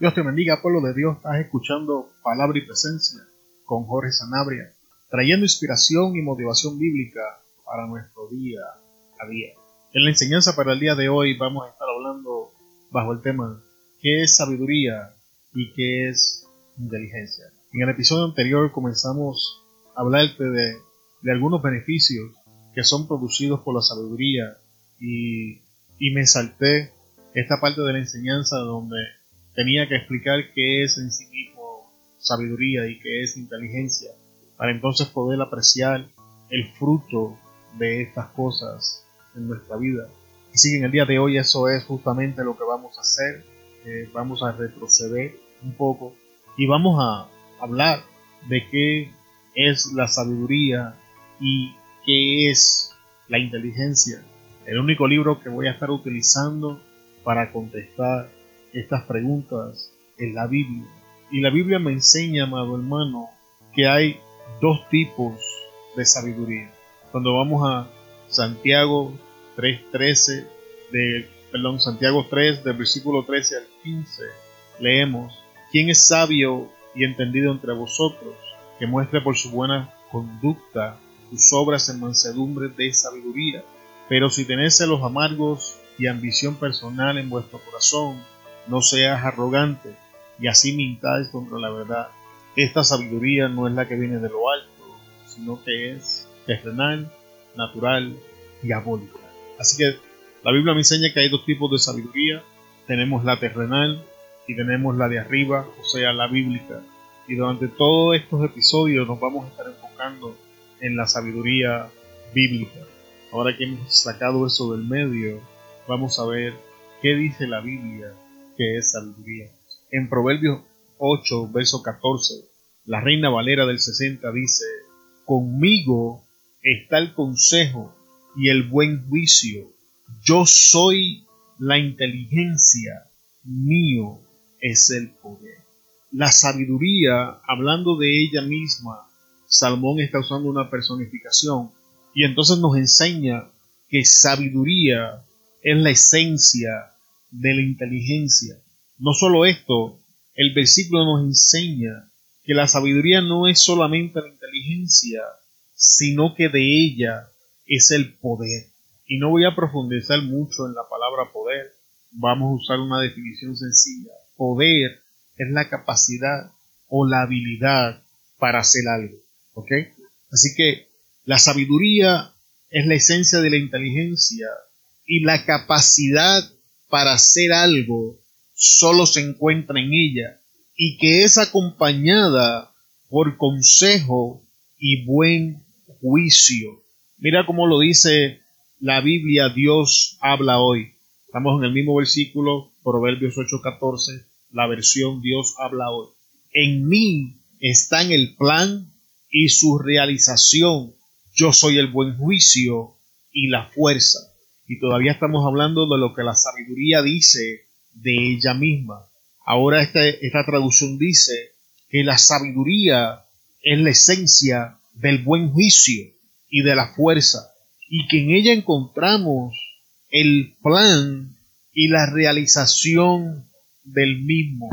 Dios te bendiga, pueblo de Dios. Estás escuchando Palabra y Presencia con Jorge Sanabria, trayendo inspiración y motivación bíblica para nuestro día a día. En la enseñanza para el día de hoy vamos a estar hablando bajo el tema ¿qué es sabiduría y qué es inteligencia? En el episodio anterior comenzamos a hablarte de, de algunos beneficios que son producidos por la sabiduría y, y me salté esta parte de la enseñanza donde tenía que explicar qué es en sí mismo sabiduría y qué es inteligencia, para entonces poder apreciar el fruto de estas cosas en nuestra vida. Así que en el día de hoy eso es justamente lo que vamos a hacer. Eh, vamos a retroceder un poco y vamos a hablar de qué es la sabiduría y qué es la inteligencia. El único libro que voy a estar utilizando para contestar estas preguntas en la Biblia. Y la Biblia me enseña, amado hermano, que hay dos tipos de sabiduría. Cuando vamos a Santiago 3.13, de, perdón, Santiago 3, del versículo 13 al 15, leemos, ¿quién es sabio y entendido entre vosotros, que muestre por su buena conducta sus obras en mansedumbre de sabiduría? Pero si tenéis celos amargos y ambición personal en vuestro corazón, no seas arrogante y así mintáis contra la verdad. Esta sabiduría no es la que viene de lo alto, sino que es terrenal, natural, diabólica. Así que la Biblia me enseña que hay dos tipos de sabiduría. Tenemos la terrenal y tenemos la de arriba, o sea, la bíblica. Y durante todos estos episodios nos vamos a estar enfocando en la sabiduría bíblica. Ahora que hemos sacado eso del medio, vamos a ver qué dice la Biblia que es sabiduría. En Proverbios 8, verso 14, la Reina Valera del 60 dice, Conmigo está el consejo y el buen juicio. Yo soy la inteligencia, mío es el poder. La sabiduría, hablando de ella misma, Salmón está usando una personificación y entonces nos enseña que sabiduría es la esencia de la inteligencia. No solo esto, el versículo nos enseña que la sabiduría no es solamente la inteligencia, sino que de ella es el poder. Y no voy a profundizar mucho en la palabra poder, vamos a usar una definición sencilla. Poder es la capacidad o la habilidad para hacer algo. ¿Ok? Así que la sabiduría es la esencia de la inteligencia y la capacidad para hacer algo solo se encuentra en ella y que es acompañada por consejo y buen juicio. Mira cómo lo dice la Biblia, Dios habla hoy. Estamos en el mismo versículo, Proverbios 8:14, la versión Dios habla hoy. En mí está en el plan y su realización. Yo soy el buen juicio y la fuerza y todavía estamos hablando de lo que la sabiduría dice de ella misma. Ahora este, esta traducción dice que la sabiduría es la esencia del buen juicio y de la fuerza, y que en ella encontramos el plan y la realización del mismo.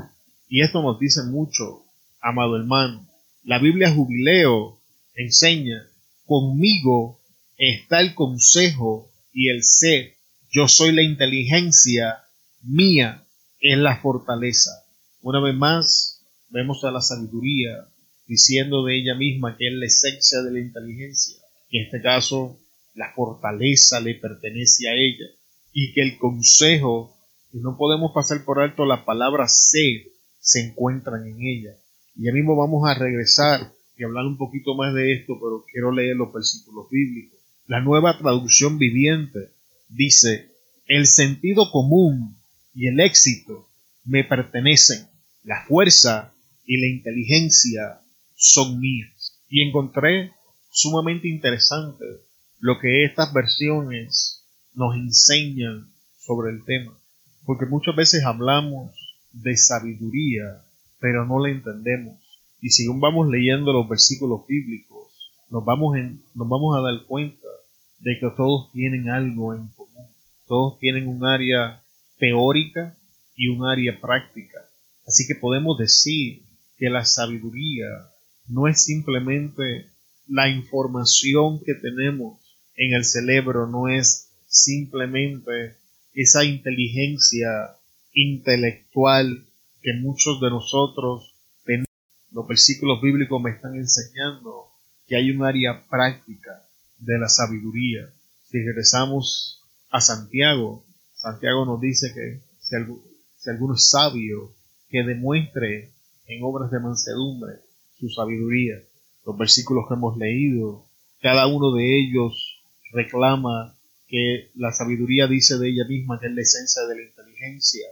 Y esto nos dice mucho, amado hermano. La Biblia Jubileo enseña, conmigo está el consejo y el ser. Yo soy la inteligencia mía, es la fortaleza. Una vez más, vemos a la sabiduría diciendo de ella misma que es la esencia de la inteligencia. En este caso, la fortaleza le pertenece a ella. Y que el consejo, y no podemos pasar por alto la palabra ser, se encuentran en ella. Y ya mismo vamos a regresar y hablar un poquito más de esto, pero quiero leer los versículos bíblicos. La nueva traducción viviente dice, el sentido común y el éxito me pertenecen, la fuerza y la inteligencia son mías. Y encontré sumamente interesante lo que estas versiones nos enseñan sobre el tema, porque muchas veces hablamos de sabiduría, pero no la entendemos. Y según vamos leyendo los versículos bíblicos, vamos, nos vamos a dar cuenta de que todos tienen algo en común. Todos tienen un área teórica y un área práctica. Así que podemos decir que la sabiduría no es simplemente la información que tenemos en el cerebro, no es simplemente esa inteligencia intelectual que muchos de nosotros tenemos. Los versículos bíblicos me están enseñando que hay un área práctica de la sabiduría. Si regresamos a Santiago, Santiago nos dice que si, alguno es sabio, que demuestre en obras de mansedumbre su sabiduría. Los versículos que hemos leído, cada uno de ellos reclama que la sabiduría dice de ella misma que es la esencia de la inteligencia,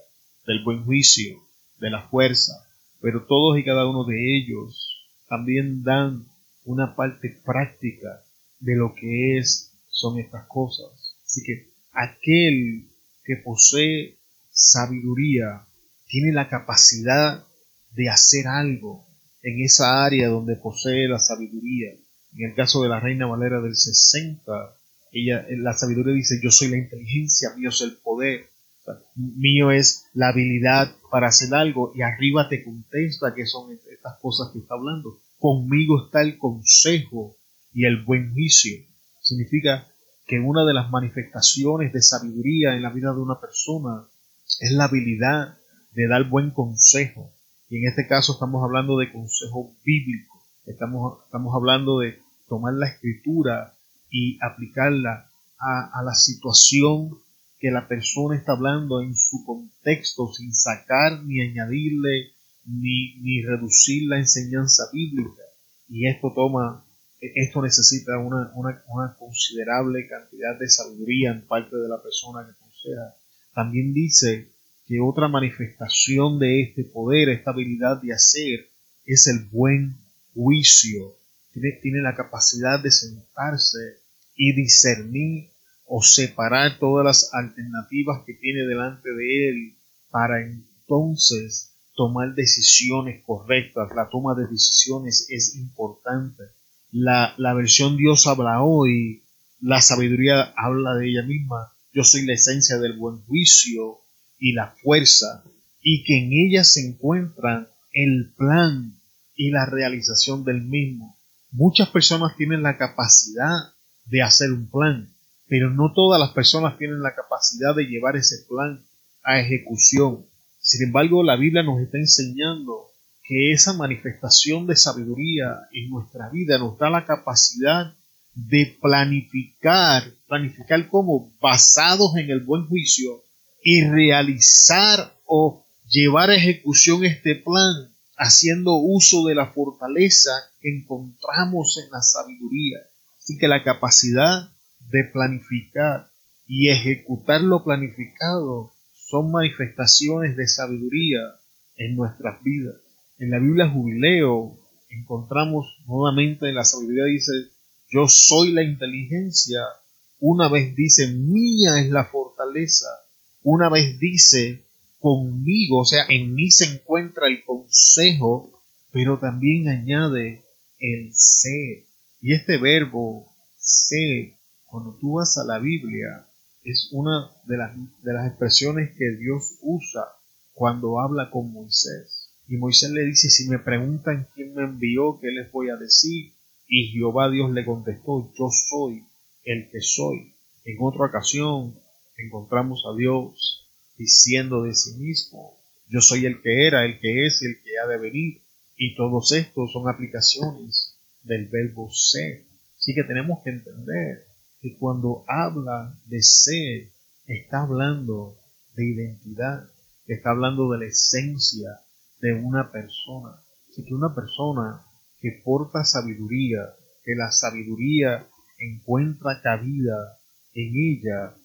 del buen juicio, de la fuerza, pero todos y cada uno de ellos también dan una parte práctica de lo que es son estas cosas. Así que aquel que posee sabiduría tiene la capacidad de hacer algo en esa área donde posee la sabiduría. En el caso de la Reina Valera del 60, ella, la sabiduría dice, yo soy la inteligencia, mío es el poder, mío es la habilidad para hacer algo y arriba te contesta que son estas cosas que está hablando. Conmigo está el consejo y el buen juicio. Significa que una de las manifestaciones de sabiduría en la vida de una persona es la habilidad de dar buen consejo. Y en este caso estamos hablando de consejo bíblico. Estamos, estamos hablando de tomar la escritura y aplicarla a, a la situación que la persona está hablando en su contexto sin sacar ni añadirle ni, ni reducir la enseñanza bíblica. Y esto toma, esto necesita una, una, una considerable cantidad de sabiduría en parte de la persona que aconseja. También dice que otra manifestación de este poder, esta habilidad de hacer, es el buen juicio. Tiene, tiene la capacidad de sentarse y discernir o separar todas las alternativas que tiene delante de él para entonces tomar decisiones correctas. La toma de decisiones es importante. La, la versión Dios habla hoy, la sabiduría habla de ella misma. Yo soy la esencia del buen juicio y la fuerza, y que en ella se encuentran el plan y la realización del mismo. Muchas personas tienen la capacidad de hacer un plan, pero no todas las personas tienen la capacidad de llevar ese plan a ejecución. Sin embargo, la Biblia nos está enseñando que esa manifestación de sabiduría en nuestra vida nos da la capacidad de planificar, planificar como basados en el buen juicio y realizar o llevar a ejecución este plan haciendo uso de la fortaleza que encontramos en la sabiduría. Así que la capacidad de planificar y ejecutar lo planificado son manifestaciones de sabiduría en nuestras vidas. En la Biblia Jubileo encontramos nuevamente la sabiduría dice, yo soy la inteligencia, una vez dice, mía es la fortaleza, una vez dice, conmigo, o sea, en mí se encuentra el consejo, pero también añade el ser. Y este verbo ser cuando tú vas a la Biblia, es una de las, de las expresiones que Dios usa cuando habla con Moisés. Y Moisés le dice, si me preguntan quién me envió, ¿qué les voy a decir? Y Jehová Dios le contestó, yo soy el que soy. En otra ocasión encontramos a Dios diciendo de sí mismo, yo soy el que era, el que es, el que ha de venir. Y todos estos son aplicaciones del verbo ser. Así que tenemos que entender que cuando habla de ser, está hablando de identidad, está hablando de la esencia de una persona. Así que una persona que porta sabiduría, que la sabiduría encuentra cabida en ella,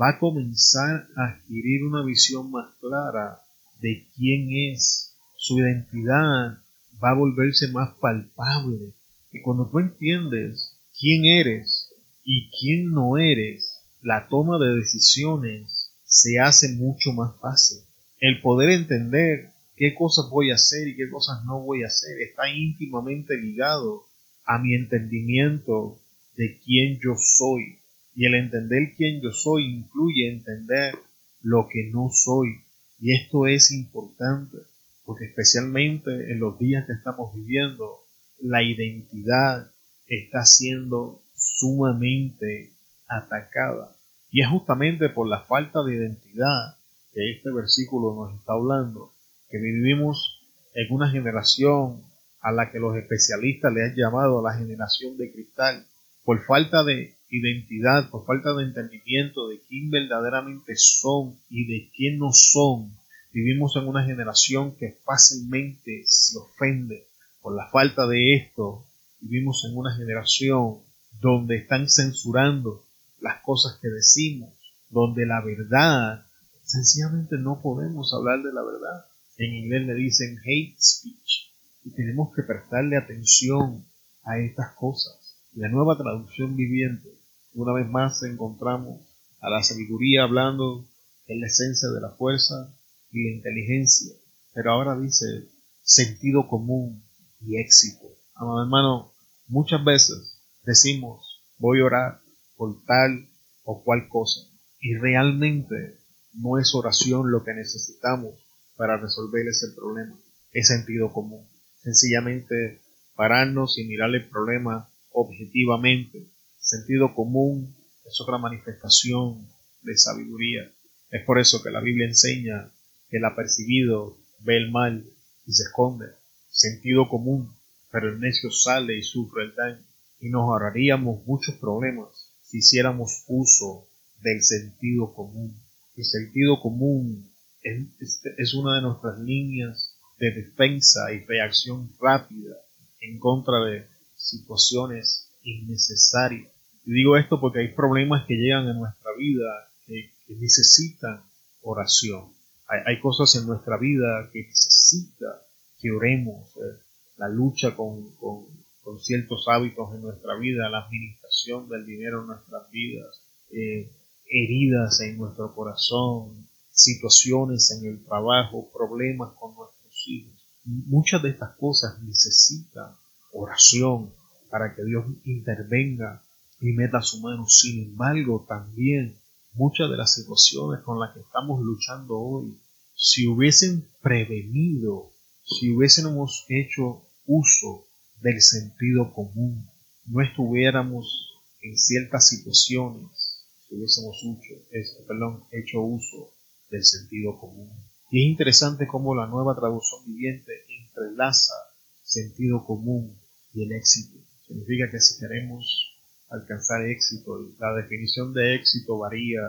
va a comenzar a adquirir una visión más clara de quién es. Su identidad va a volverse más palpable. Y cuando tú entiendes quién eres, y quién no eres, la toma de decisiones se hace mucho más fácil. El poder entender qué cosas voy a hacer y qué cosas no voy a hacer está íntimamente ligado a mi entendimiento de quién yo soy. Y el entender quién yo soy incluye entender lo que no soy. Y esto es importante, porque especialmente en los días que estamos viviendo, la identidad está siendo sumamente atacada. Y es justamente por la falta de identidad que este versículo nos está hablando, que vivimos en una generación a la que los especialistas le han llamado la generación de cristal, por falta de identidad, por falta de entendimiento de quién verdaderamente son y de quién no son. Vivimos en una generación que fácilmente se ofende por la falta de esto. Vivimos en una generación donde están censurando las cosas que decimos, donde la verdad, sencillamente no podemos hablar de la verdad. En inglés le dicen hate speech y tenemos que prestarle atención a estas cosas. La nueva traducción viviente, una vez más encontramos a la sabiduría hablando en la esencia de la fuerza y la inteligencia, pero ahora dice sentido común y éxito. Amado hermano, muchas veces decimos voy a orar por tal o cual cosa y realmente no es oración lo que necesitamos para resolver ese problema, es sentido común sencillamente pararnos y mirar el problema objetivamente. Sentido común es otra manifestación de sabiduría. Es por eso que la Biblia enseña que el apercibido ve el mal y se esconde. Sentido común, pero el necio sale y sufre el daño. Y nos ahorraríamos muchos problemas si hiciéramos uso del sentido común. El sentido común es, es una de nuestras líneas de defensa y reacción rápida en contra de situaciones innecesarias. Y digo esto porque hay problemas que llegan a nuestra vida que, necesitan oración. Hay, cosas en nuestra vida que necesita que oremos. Eh, la lucha con, con, ciertos hábitos en nuestra vida, la administración del dinero en nuestras vidas, eh, heridas en nuestro corazón, situaciones en el trabajo, problemas con nuestra Muchas de estas cosas necesitan oración para que Dios intervenga y meta su mano. Sin embargo, también muchas de las situaciones con las que estamos luchando hoy, si hubiesen prevenido, si hubiésemos hecho uso del sentido común, no estuviéramos en ciertas situaciones, si hubiésemos hecho, perdón, hecho uso del sentido común. Y es interesante cómo la nueva traducción viviente entrelaza sentido común y el éxito. Significa que si queremos alcanzar éxito, la definición de éxito varía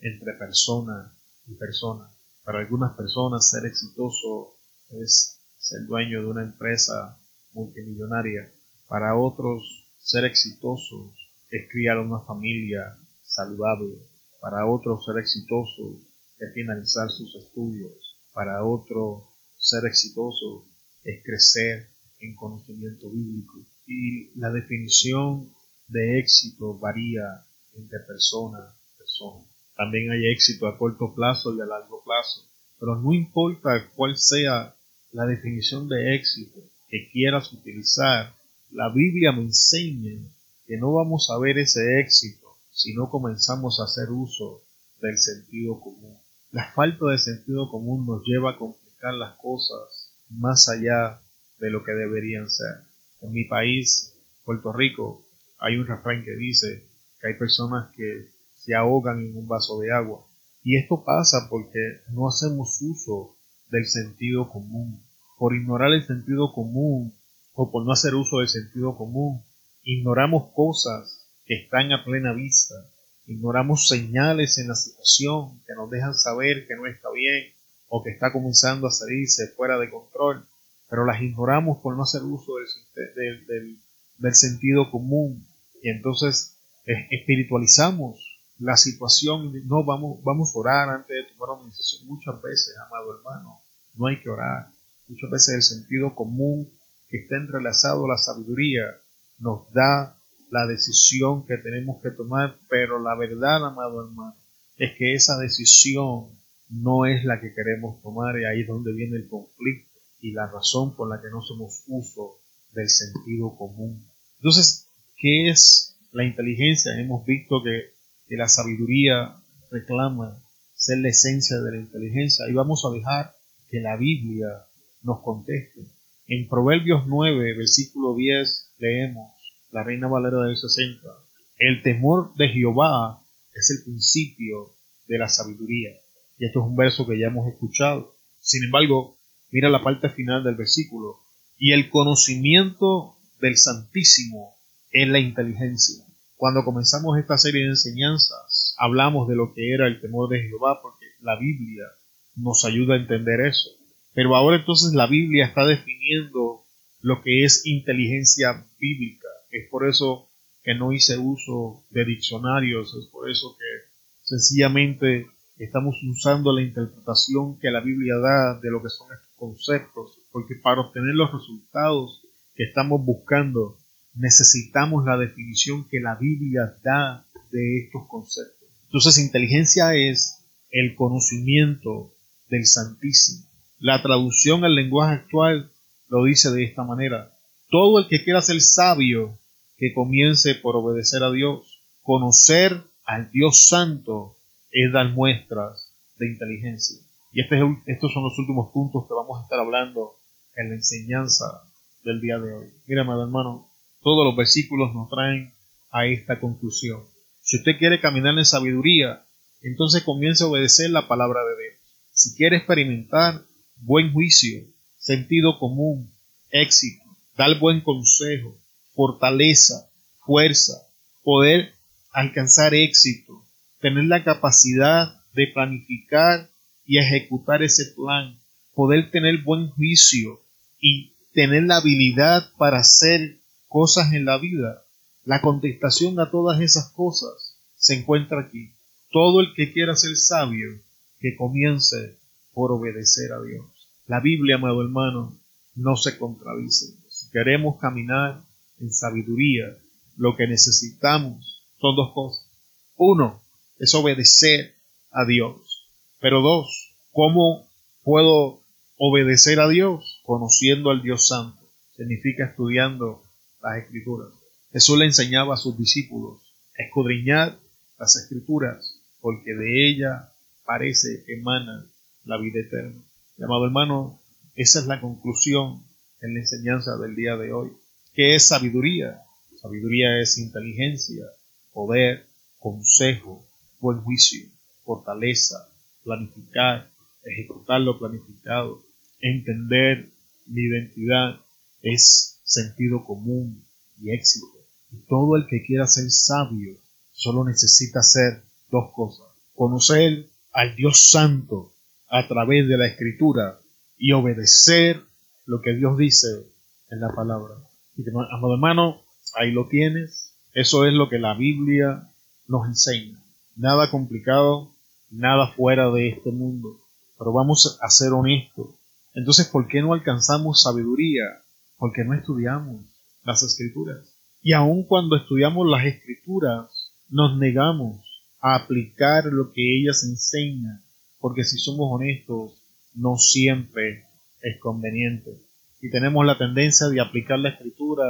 entre persona y persona. Para algunas personas ser exitoso es ser dueño de una empresa multimillonaria. Para otros ser exitoso es criar una familia saludable. Para otros ser exitoso finalizar sus estudios. Para otro, ser exitoso es crecer en conocimiento bíblico. Y la definición de éxito varía entre persona persona. También hay éxito a corto plazo y a largo plazo. Pero no importa cuál sea la definición de éxito que quieras utilizar, la Biblia me enseña que no vamos a ver ese éxito si no comenzamos a hacer uso del sentido común. La falta de sentido común nos lleva a complicar las cosas más allá de lo que deberían ser. En mi país, Puerto Rico, hay un refrán que dice que hay personas que se ahogan en un vaso de agua. Y esto pasa porque no hacemos uso del sentido común. Por ignorar el sentido común o por no hacer uso del sentido común, ignoramos cosas que están a plena vista ignoramos señales en la situación que nos dejan saber que no está bien o que está comenzando a salirse fuera de control, pero las ignoramos por no hacer uso del, del, sentido común y entonces espiritualizamos la situación no vamos, vamos a orar antes de tomar una decisión. Muchas veces, amado hermano, no hay que orar. Muchas veces el sentido común que está entrelazado a la sabiduría nos da la decisión que tenemos que tomar, pero la verdad, amado hermano, es que esa decisión no es la que queremos tomar y ahí es donde viene el conflicto y la razón por la que no hacemos uso del sentido común. Entonces, ¿qué es la inteligencia? Hemos visto que, que la sabiduría reclama ser la esencia de la inteligencia y vamos a dejar que la Biblia nos conteste. En Proverbios 9, versículo 10, leemos, la Reina Valera del 60, el temor de Jehová es el principio de la sabiduría. Y esto es un verso que ya hemos escuchado. Sin embargo, mira la parte final del versículo. Y el conocimiento del Santísimo es la inteligencia. Cuando comenzamos esta serie de enseñanzas, hablamos de lo que era el temor de Jehová, porque la Biblia nos ayuda a entender eso. Pero ahora entonces la Biblia está definiendo lo que es inteligencia bíblica. Es por eso que no hice uso de diccionarios, es por eso que sencillamente estamos usando la interpretación que la Biblia da de lo que son estos conceptos, porque para obtener los resultados que estamos buscando necesitamos la definición que la Biblia da de estos conceptos. Entonces inteligencia es el conocimiento del Santísimo. La traducción al lenguaje actual lo dice de esta manera. Todo el que quiera ser sabio, que comience por obedecer a Dios. Conocer al Dios Santo es dar muestras de inteligencia. Y este estos son los últimos puntos que vamos a estar hablando en la enseñanza del día de hoy. Mira, hermano, todos los versículos nos traen a esta conclusión. Si usted quiere caminar en sabiduría, entonces comience a obedecer la palabra de Dios. Si quiere experimentar buen juicio, sentido común, éxito, dar buen consejo, fortaleza, fuerza, poder alcanzar éxito, tener la capacidad de planificar y ejecutar ese plan, poder tener buen juicio y tener la habilidad para hacer cosas en la vida. La contestación a todas esas cosas se encuentra aquí. Todo el que quiera ser sabio, que comience por obedecer a Dios. La Biblia, amado hermano, no se contradice. Si queremos caminar en sabiduría, lo que necesitamos son dos cosas. Uno, es obedecer a Dios. Pero dos, ¿cómo puedo obedecer a Dios? Conociendo al Dios Santo. Significa estudiando las escrituras. Jesús le enseñaba a sus discípulos escudriñar las escrituras, porque de ella parece que emana la vida eterna. amado hermano, esa es la conclusión en la enseñanza del día de hoy. ¿Qué es sabiduría? Sabiduría es inteligencia, poder, consejo, buen juicio, fortaleza, planificar, ejecutar lo planificado, entender mi identidad, es sentido común y éxito. Todo el que quiera ser sabio solo necesita hacer dos cosas. Conocer al Dios Santo a través de la Escritura y obedecer lo que Dios dice en la palabra. Amado hermano, ahí lo tienes. Eso es lo que la Biblia nos enseña. Nada complicado, nada fuera de este mundo. Pero vamos a ser honestos. Entonces, ¿por qué no alcanzamos sabiduría? Porque no estudiamos las escrituras. Y aun cuando estudiamos las escrituras, nos negamos a aplicar lo que ellas enseñan. Porque si somos honestos, no siempre es conveniente y tenemos la tendencia de aplicar la escritura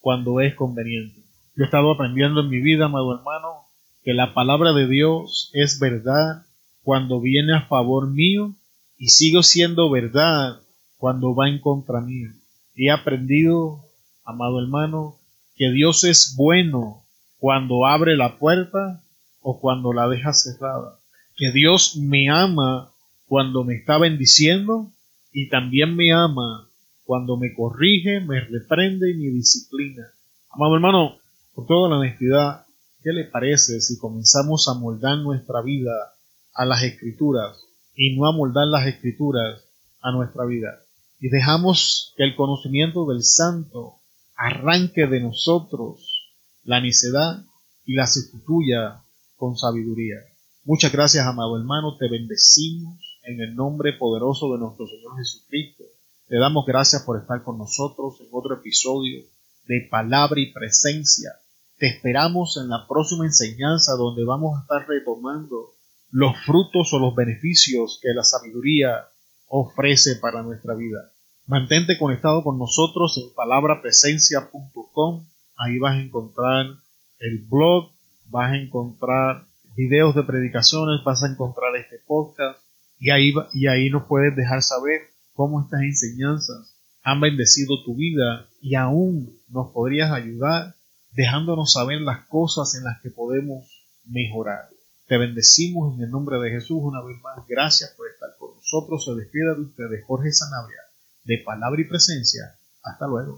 cuando es conveniente. Yo he estado aprendiendo en mi vida, amado hermano, que la palabra de Dios es verdad cuando viene a favor mío y sigo siendo verdad cuando va en contra mío. He aprendido, amado hermano, que Dios es bueno cuando abre la puerta o cuando la deja cerrada. Que Dios me ama cuando me está bendiciendo y también me ama cuando me corrige, me reprende y me disciplina. Amado hermano, por toda la honestidad, ¿qué le parece si comenzamos a moldar nuestra vida a las escrituras y no a moldar las escrituras a nuestra vida? Y dejamos que el conocimiento del santo arranque de nosotros la necedad y la sustituya con sabiduría. Muchas gracias, amado hermano, te bendecimos en el nombre poderoso de nuestro Señor Jesucristo te damos gracias por estar con nosotros en otro episodio de Palabra y Presencia. Te esperamos en la próxima enseñanza donde vamos a estar retomando los frutos o los beneficios que la sabiduría ofrece para nuestra vida. Mantente conectado con nosotros en palabrapresencia.com. Ahí vas a encontrar el blog, vas a encontrar videos de predicaciones, vas a encontrar este podcast y ahí, y ahí nos puedes dejar saber cómo estas enseñanzas han bendecido tu vida y aún nos podrías ayudar dejándonos saber las cosas en las que podemos mejorar. Te bendecimos en el nombre de Jesús una vez más. Gracias por estar con nosotros. Se despide de ustedes Jorge Sanabria de Palabra y Presencia. Hasta luego.